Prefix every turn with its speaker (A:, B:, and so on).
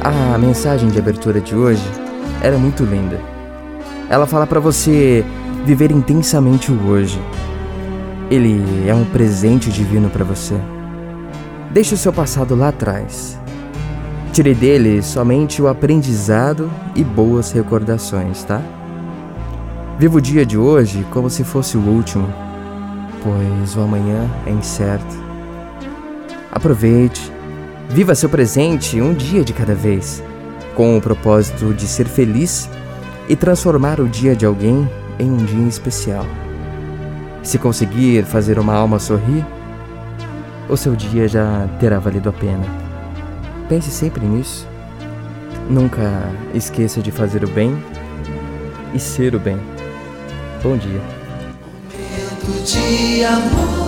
A: A mensagem de abertura de hoje era muito linda. Ela fala para você viver intensamente o hoje. Ele é um presente divino para você. Deixe o seu passado lá atrás. Tire dele somente o aprendizado e boas recordações, tá? Viva o dia de hoje como se fosse o último, pois o amanhã é incerto. Aproveite, viva seu presente um dia de cada vez, com o propósito de ser feliz e transformar o dia de alguém em um dia especial. Se conseguir fazer uma alma sorrir, o seu dia já terá valido a pena. Pense sempre nisso. Nunca esqueça de fazer o bem e ser o bem. Bom dia.
B: Momento de amor.